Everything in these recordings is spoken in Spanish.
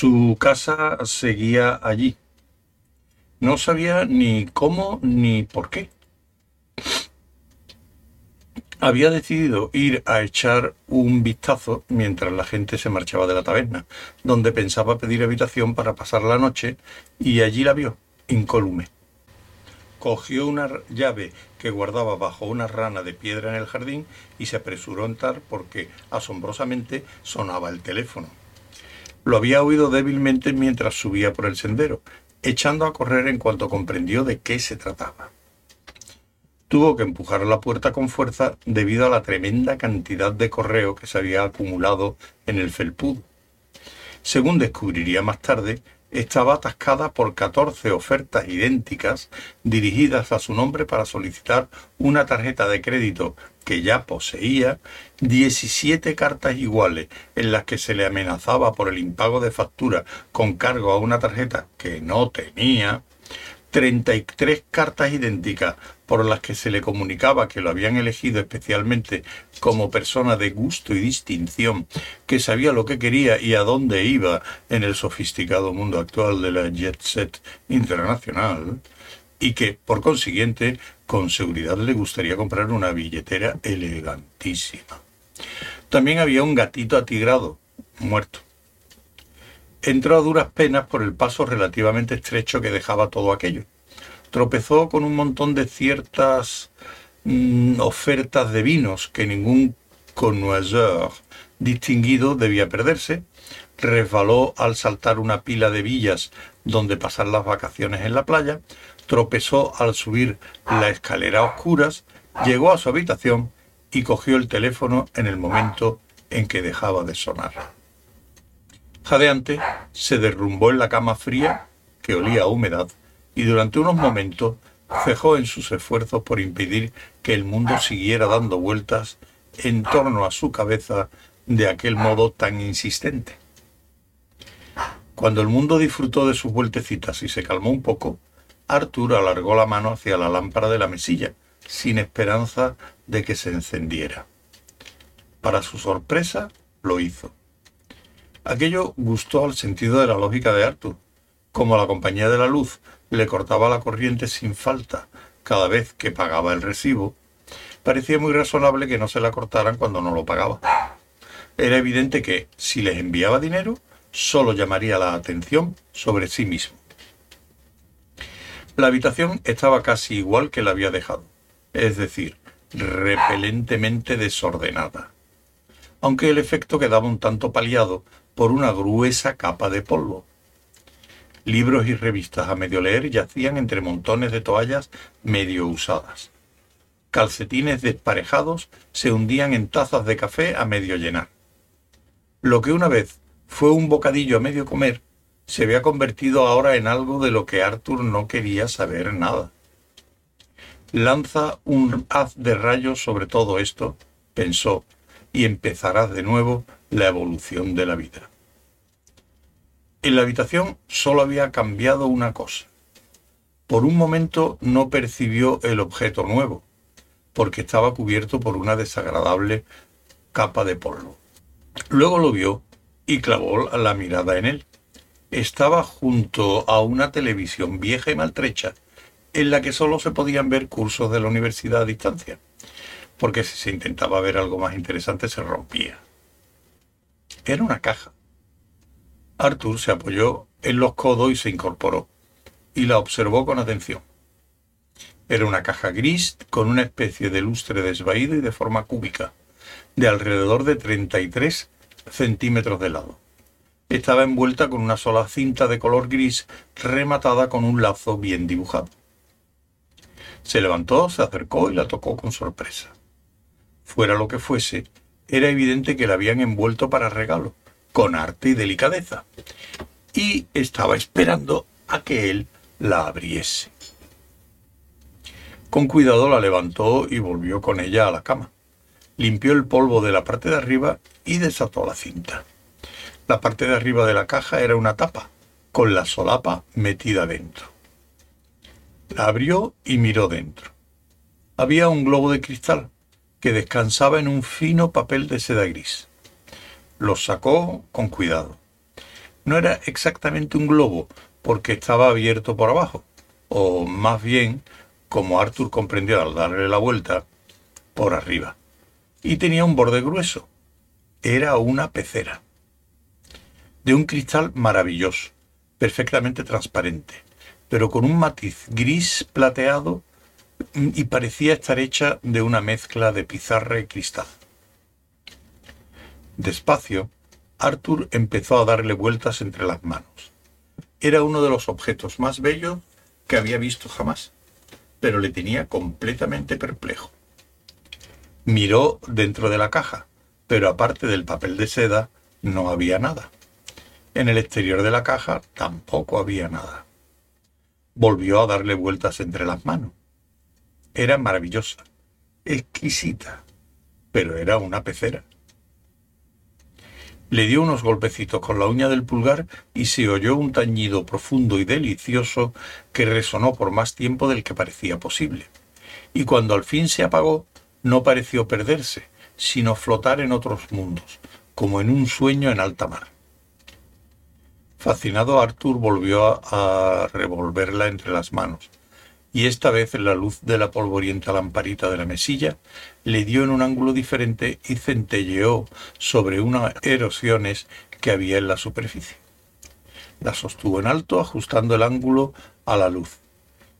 Su casa seguía allí. No sabía ni cómo ni por qué. Había decidido ir a echar un vistazo mientras la gente se marchaba de la taberna, donde pensaba pedir habitación para pasar la noche, y allí la vio, incólume. Cogió una llave que guardaba bajo una rana de piedra en el jardín y se apresuró a entrar porque, asombrosamente, sonaba el teléfono. Lo había oído débilmente mientras subía por el sendero, echando a correr en cuanto comprendió de qué se trataba. Tuvo que empujar la puerta con fuerza debido a la tremenda cantidad de correo que se había acumulado en el felpudo. Según descubriría más tarde, estaba atascada por 14 ofertas idénticas dirigidas a su nombre para solicitar una tarjeta de crédito que ya poseía, 17 cartas iguales en las que se le amenazaba por el impago de factura con cargo a una tarjeta que no tenía, 33 cartas idénticas por las que se le comunicaba que lo habían elegido especialmente como persona de gusto y distinción, que sabía lo que quería y a dónde iba en el sofisticado mundo actual de la jet set internacional, y que, por consiguiente, con seguridad le gustaría comprar una billetera elegantísima. También había un gatito atigrado, muerto. Entró a duras penas por el paso relativamente estrecho que dejaba todo aquello. Tropezó con un montón de ciertas mm, ofertas de vinos que ningún connoisseur distinguido debía perderse, resbaló al saltar una pila de villas donde pasar las vacaciones en la playa, tropezó al subir la escalera a oscuras, llegó a su habitación y cogió el teléfono en el momento en que dejaba de sonar. Jadeante, se derrumbó en la cama fría, que olía a humedad, y durante unos momentos cejó en sus esfuerzos por impedir que el mundo siguiera dando vueltas en torno a su cabeza de aquel modo tan insistente. Cuando el mundo disfrutó de sus vueltecitas y se calmó un poco, Arthur alargó la mano hacia la lámpara de la mesilla, sin esperanza de que se encendiera. Para su sorpresa, lo hizo. Aquello gustó al sentido de la lógica de Arthur. Como la compañía de la luz le cortaba la corriente sin falta cada vez que pagaba el recibo, parecía muy razonable que no se la cortaran cuando no lo pagaba. Era evidente que, si les enviaba dinero, solo llamaría la atención sobre sí mismo. La habitación estaba casi igual que la había dejado, es decir, repelentemente desordenada, aunque el efecto quedaba un tanto paliado por una gruesa capa de polvo. Libros y revistas a medio leer yacían entre montones de toallas medio usadas. Calcetines desparejados se hundían en tazas de café a medio llenar. Lo que una vez fue un bocadillo a medio comer se había convertido ahora en algo de lo que Arthur no quería saber nada. Lanza un haz de rayos sobre todo esto, pensó, y empezarás de nuevo la evolución de la vida. En la habitación solo había cambiado una cosa. Por un momento no percibió el objeto nuevo, porque estaba cubierto por una desagradable capa de polvo. Luego lo vio y clavó la mirada en él. Estaba junto a una televisión vieja y maltrecha, en la que solo se podían ver cursos de la universidad a distancia, porque si se intentaba ver algo más interesante se rompía. Era una caja, Arthur se apoyó en los codos y se incorporó, y la observó con atención. Era una caja gris con una especie de lustre desvaído y de forma cúbica, de alrededor de 33 centímetros de lado. Estaba envuelta con una sola cinta de color gris rematada con un lazo bien dibujado. Se levantó, se acercó y la tocó con sorpresa. Fuera lo que fuese, era evidente que la habían envuelto para regalo, con arte y delicadeza, y estaba esperando a que él la abriese. Con cuidado la levantó y volvió con ella a la cama. Limpió el polvo de la parte de arriba y desató la cinta. La parte de arriba de la caja era una tapa, con la solapa metida dentro. La abrió y miró dentro. Había un globo de cristal que descansaba en un fino papel de seda gris. Lo sacó con cuidado. No era exactamente un globo, porque estaba abierto por abajo, o más bien, como Arthur comprendió al darle la vuelta, por arriba. Y tenía un borde grueso. Era una pecera. De un cristal maravilloso, perfectamente transparente, pero con un matiz gris plateado y parecía estar hecha de una mezcla de pizarra y cristal. Despacio, Arthur empezó a darle vueltas entre las manos. Era uno de los objetos más bellos que había visto jamás, pero le tenía completamente perplejo. Miró dentro de la caja, pero aparte del papel de seda no había nada. En el exterior de la caja tampoco había nada. Volvió a darle vueltas entre las manos. Era maravillosa, exquisita, pero era una pecera. Le dio unos golpecitos con la uña del pulgar y se oyó un tañido profundo y delicioso que resonó por más tiempo del que parecía posible. Y cuando al fin se apagó, no pareció perderse, sino flotar en otros mundos, como en un sueño en alta mar. Fascinado, Arthur volvió a, revolverla entre las manos, y esta vez la luz de la polvorienta lamparita de la mesilla le dio en un ángulo diferente y centelleó sobre unas erosiones que había en la superficie. La sostuvo en alto ajustando el ángulo a la luz,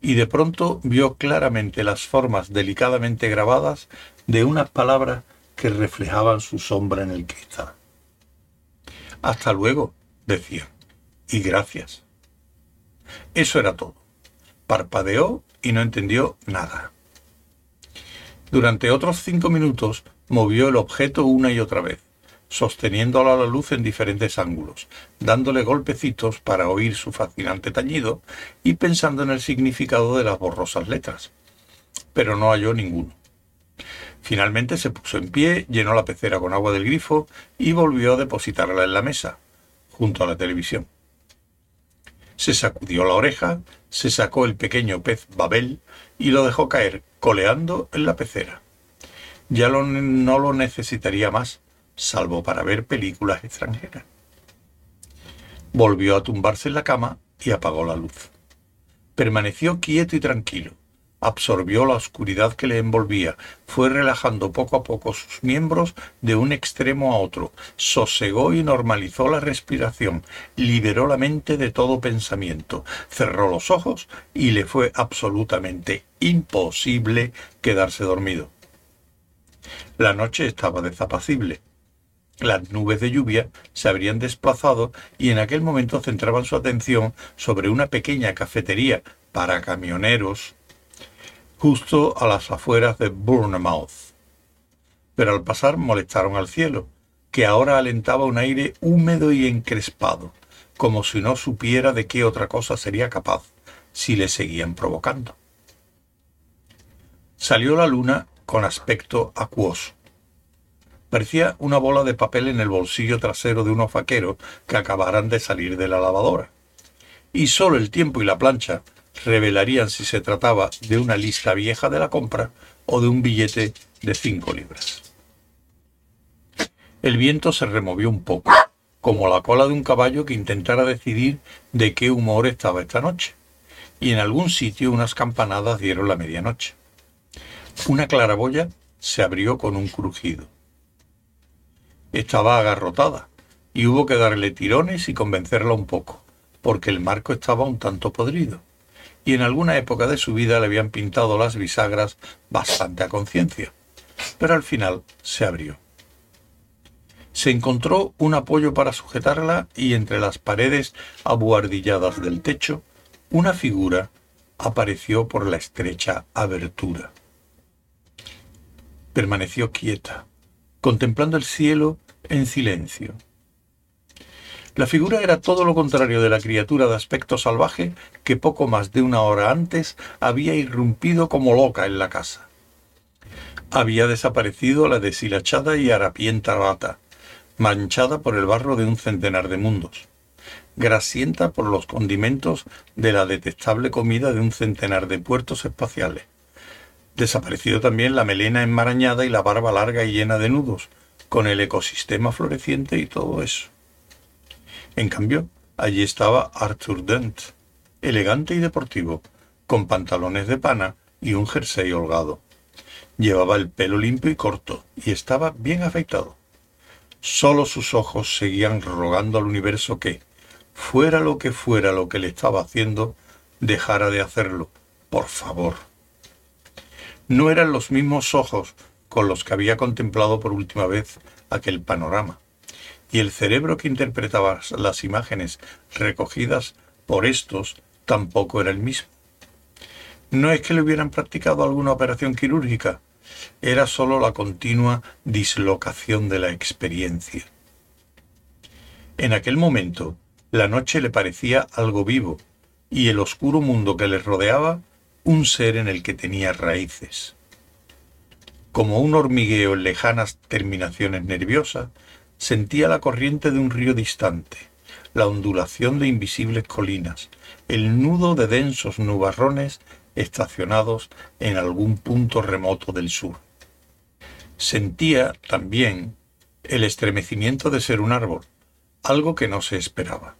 y de pronto vio claramente las formas delicadamente grabadas de unas palabras que reflejaban su sombra en el cristal. Hasta luego, decía, y gracias. Eso era todo parpadeó y no entendió nada. Durante otros cinco minutos movió el objeto una y otra vez, sosteniéndolo a la luz en diferentes ángulos, dándole golpecitos para oír su fascinante tañido y pensando en el significado de las borrosas letras. Pero no halló ninguno. Finalmente se puso en pie, llenó la pecera con agua del grifo y volvió a depositarla en la mesa, junto a la televisión. Se sacudió la oreja, se sacó el pequeño pez Babel y lo dejó caer, coleando en la pecera. Ya no lo necesitaría más, salvo para ver películas extranjeras. Volvió a tumbarse en la cama y apagó la luz. Permaneció quieto y tranquilo, absorbió la oscuridad que le envolvía, fue relajando poco a poco sus miembros de un extremo a otro, sosegó y normalizó la respiración, liberó la mente de todo pensamiento, cerró los ojos y le fue absolutamente imposible quedarse dormido. La noche estaba desapacible. Las nubes de lluvia se habrían desplazado y en aquel momento centraban su atención sobre una pequeña cafetería para camioneros justo a las afueras de Bournemouth. Pero al pasar molestaron al cielo, que ahora alentaba un aire húmedo y encrespado, como si no supiera de qué otra cosa sería capaz si le seguían provocando. Salió la luna con aspecto acuoso. Parecía una bola de papel en el bolsillo trasero de unos vaqueros que acabaran de salir de la lavadora. Y solo el tiempo y la plancha revelarían si se trataba de una lista vieja de la compra o de un billete de cinco libras. El viento se removió un poco, como la cola de un caballo que intentara decidir de qué humor estaba esta noche, y en algún sitio unas campanadas dieron la medianoche. Una claraboya se abrió con un crujido. Estaba agarrotada, y hubo que darle tirones y convencerla un poco, porque el marco estaba un tanto podrido y en alguna época de su vida le habían pintado las bisagras bastante a conciencia, pero al final se abrió. Se encontró un apoyo para sujetarla y entre las paredes abuhardilladas del techo, una figura apareció por la estrecha abertura. Permaneció quieta, contemplando el cielo en silencio. La figura era todo lo contrario de la criatura de aspecto salvaje que poco más de una hora antes había irrumpido como loca en la casa. Había desaparecido la deshilachada y harapienta rata, manchada por el barro de un centenar de mundos, grasienta por los condimentos de la detestable comida de un centenar de puertos espaciales. Desaparecido también la melena enmarañada y la barba larga y llena de nudos, con el ecosistema floreciente y todo eso. En cambio, allí estaba Arthur Dent, elegante y deportivo, con pantalones de pana y un jersey holgado. Llevaba el pelo limpio y corto, y estaba bien afeitado. Solo sus ojos seguían rogando al universo que, fuera lo que fuera lo que le estaba haciendo, dejara de hacerlo, por favor. No eran los mismos ojos con los que había contemplado por última vez aquel panorama, y el cerebro que interpretaba las imágenes recogidas por estos tampoco era el mismo. No es que le hubieran practicado alguna operación quirúrgica, era sólo la continua dislocación de la experiencia. En aquel momento, la noche le parecía algo vivo y el oscuro mundo que le rodeaba un ser en el que tenía raíces. Como un hormigueo en lejanas terminaciones nerviosas, sentía la corriente de un río distante, la ondulación de invisibles colinas, el nudo de densos nubarrones estacionados en algún punto remoto del sur. Sentía también el estremecimiento de ser un árbol, algo que no se esperaba.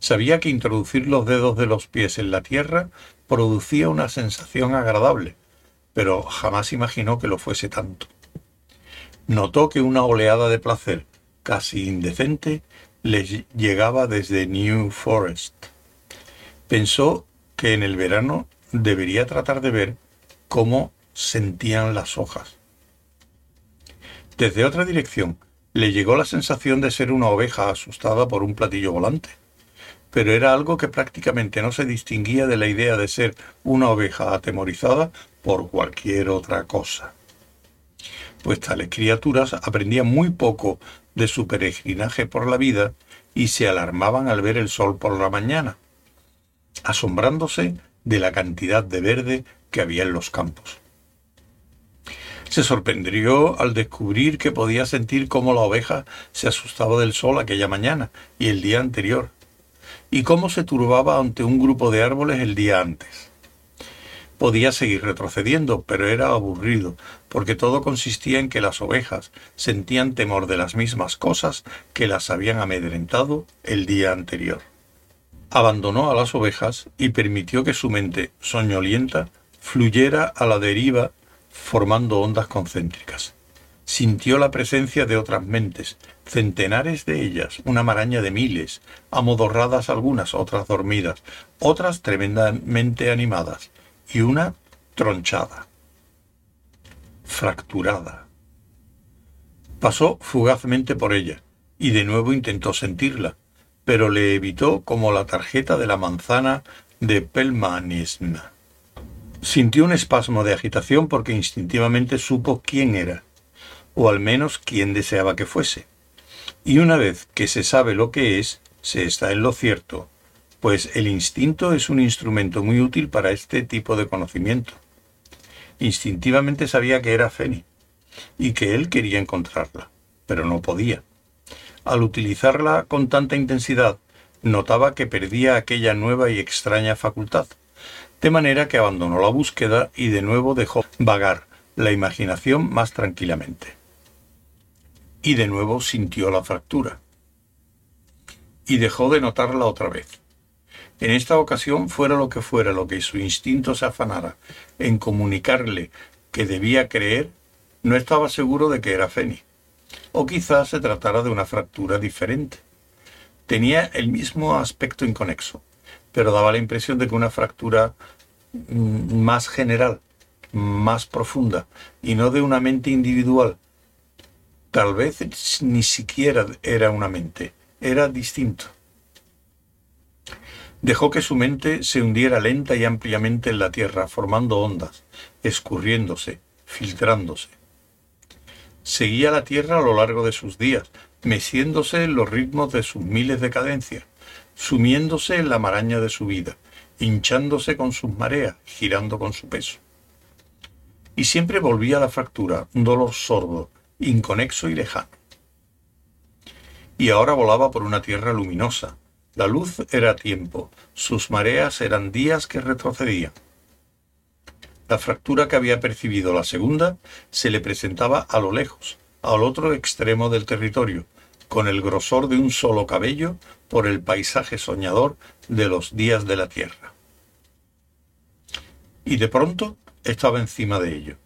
Sabía que introducir los dedos de los pies en la tierra producía una sensación agradable, pero jamás imaginó que lo fuese tanto. Notó que una oleada de placer, casi indecente, le llegaba desde New Forest. Pensó que en el verano debería tratar de ver cómo sentían las hojas. Desde otra dirección le llegó la sensación de ser una oveja asustada por un platillo volante, pero era algo que prácticamente no se distinguía de la idea de ser una oveja atemorizada por cualquier otra cosa. Pues tales criaturas aprendían muy poco de su peregrinaje por la vida y se alarmaban al ver el sol por la mañana, asombrándose de la cantidad de verde que había en los campos. Se sorprendió al descubrir que podía sentir cómo la oveja se asustaba del sol aquella mañana y el día anterior, y cómo se turbaba ante un grupo de árboles el día antes. Podía seguir retrocediendo, pero era aburrido, porque todo consistía en que las ovejas sentían temor de las mismas cosas que las habían amedrentado el día anterior abandonó a las ovejas y permitió que su mente soñolienta fluyera a la deriva formando ondas concéntricas. Sintió la presencia de otras mentes, centenares de ellas, una maraña de miles, amodorradas algunas, otras dormidas, otras tremendamente animadas, y una tronchada, fracturada. Pasó fugazmente por ella, y de nuevo intentó sentirla, pero le evitó como la tarjeta de la manzana de Pelmanism. Sintió un espasmo de agitación porque instintivamente supo quién era, o al menos quién deseaba que fuese. Y una vez que se sabe lo que es, se está en lo cierto, pues el instinto es un instrumento muy útil para este tipo de conocimiento. Instintivamente sabía que era Feni, y que él quería encontrarla, pero no podía. Al utilizarla con tanta intensidad, notaba que perdía aquella nueva y extraña facultad, de manera que abandonó la búsqueda y de nuevo dejó vagar la imaginación más tranquilamente. Y de nuevo sintió la fractura. Y dejó de notarla otra vez. En esta ocasión, fuera lo que fuera lo que su instinto se afanara en comunicarle que debía creer, no estaba seguro de que era Feni o quizás se tratara de una fractura diferente. Tenía el mismo aspecto inconexo, pero daba la impresión de que una fractura mm, más general, más profunda, y no de una mente individual. Tal vez ni siquiera era una mente, era distinto. Dejó que su mente se hundiera lenta y ampliamente en la tierra, formando ondas, escurriéndose, filtrándose. Seguía la tierra a lo largo de sus días, meciéndose en los ritmos de sus miles de cadencias, sumiéndose en la maraña de su vida, hinchándose con sus mareas, girando con su peso. Y siempre volvía a la fractura, un dolor sordo, inconexo y lejano. y ahora volaba por una tierra luminosa. La luz era tiempo, sus mareas eran días que retrocedían. La fractura que había percibido la segunda se le presentaba a lo lejos, al otro extremo del territorio, con el grosor de un solo cabello por el paisaje soñador de los días de la tierra. Y de pronto estaba encima de ello.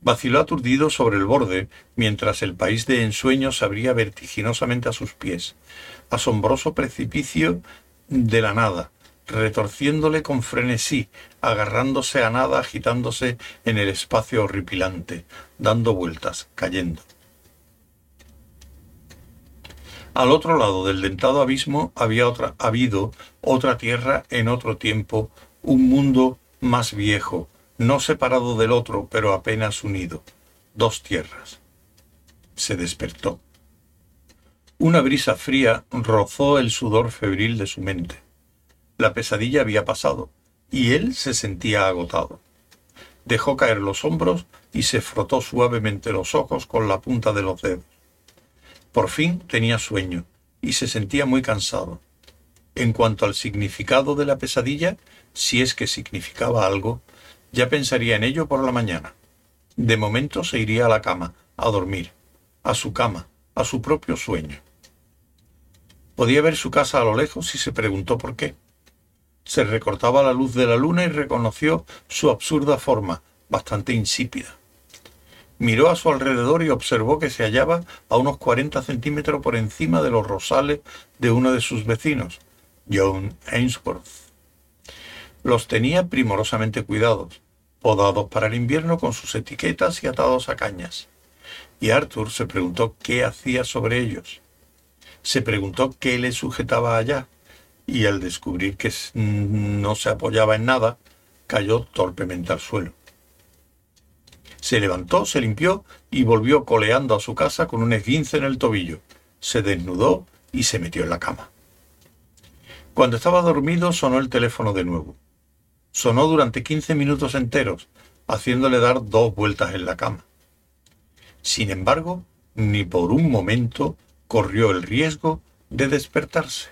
Vaciló aturdido sobre el borde, mientras el país de ensueño se abría vertiginosamente a sus pies. Asombroso precipicio de la nada, retorciéndole con frenesí, agarrándose a nada, agitándose en el espacio horripilante, dando vueltas, cayendo. Al otro lado del dentado abismo había otra, habido otra tierra en otro tiempo, un mundo más viejo, no separado del otro, pero apenas unido, dos tierras. Se despertó. Una brisa fría rozó el sudor febril de su mente. La pesadilla había pasado, y él se sentía agotado. Dejó caer los hombros y se frotó suavemente los ojos con la punta de los dedos. Por fin tenía sueño y se sentía muy cansado. En cuanto al significado de la pesadilla, si es que significaba algo, ya pensaría en ello por la mañana. De momento se iría a la cama, a dormir, a su cama, a su propio sueño. Podía ver su casa a lo lejos y se preguntó por qué. Se recortaba la luz de la luna y reconoció su absurda forma, bastante insípida. Miró a su alrededor y observó que se hallaba a unos cuarenta centímetros por encima de los rosales de uno de sus vecinos, John Ainsworth. Los tenía primorosamente cuidados, podados para el invierno con sus etiquetas y atados a cañas. Y Arthur se preguntó qué hacía sobre ellos. Se preguntó qué le sujetaba allá, y al descubrir que no se apoyaba en nada, cayó torpemente al suelo. Se levantó, se limpió y volvió coleando a su casa con un esguince en el tobillo. Se desnudó y se metió en la cama. Cuando estaba dormido sonó el teléfono de nuevo. Sonó durante quince minutos enteros, haciéndole dar dos vueltas en la cama. Sin embargo, ni por un momento corrió el riesgo de despertarse.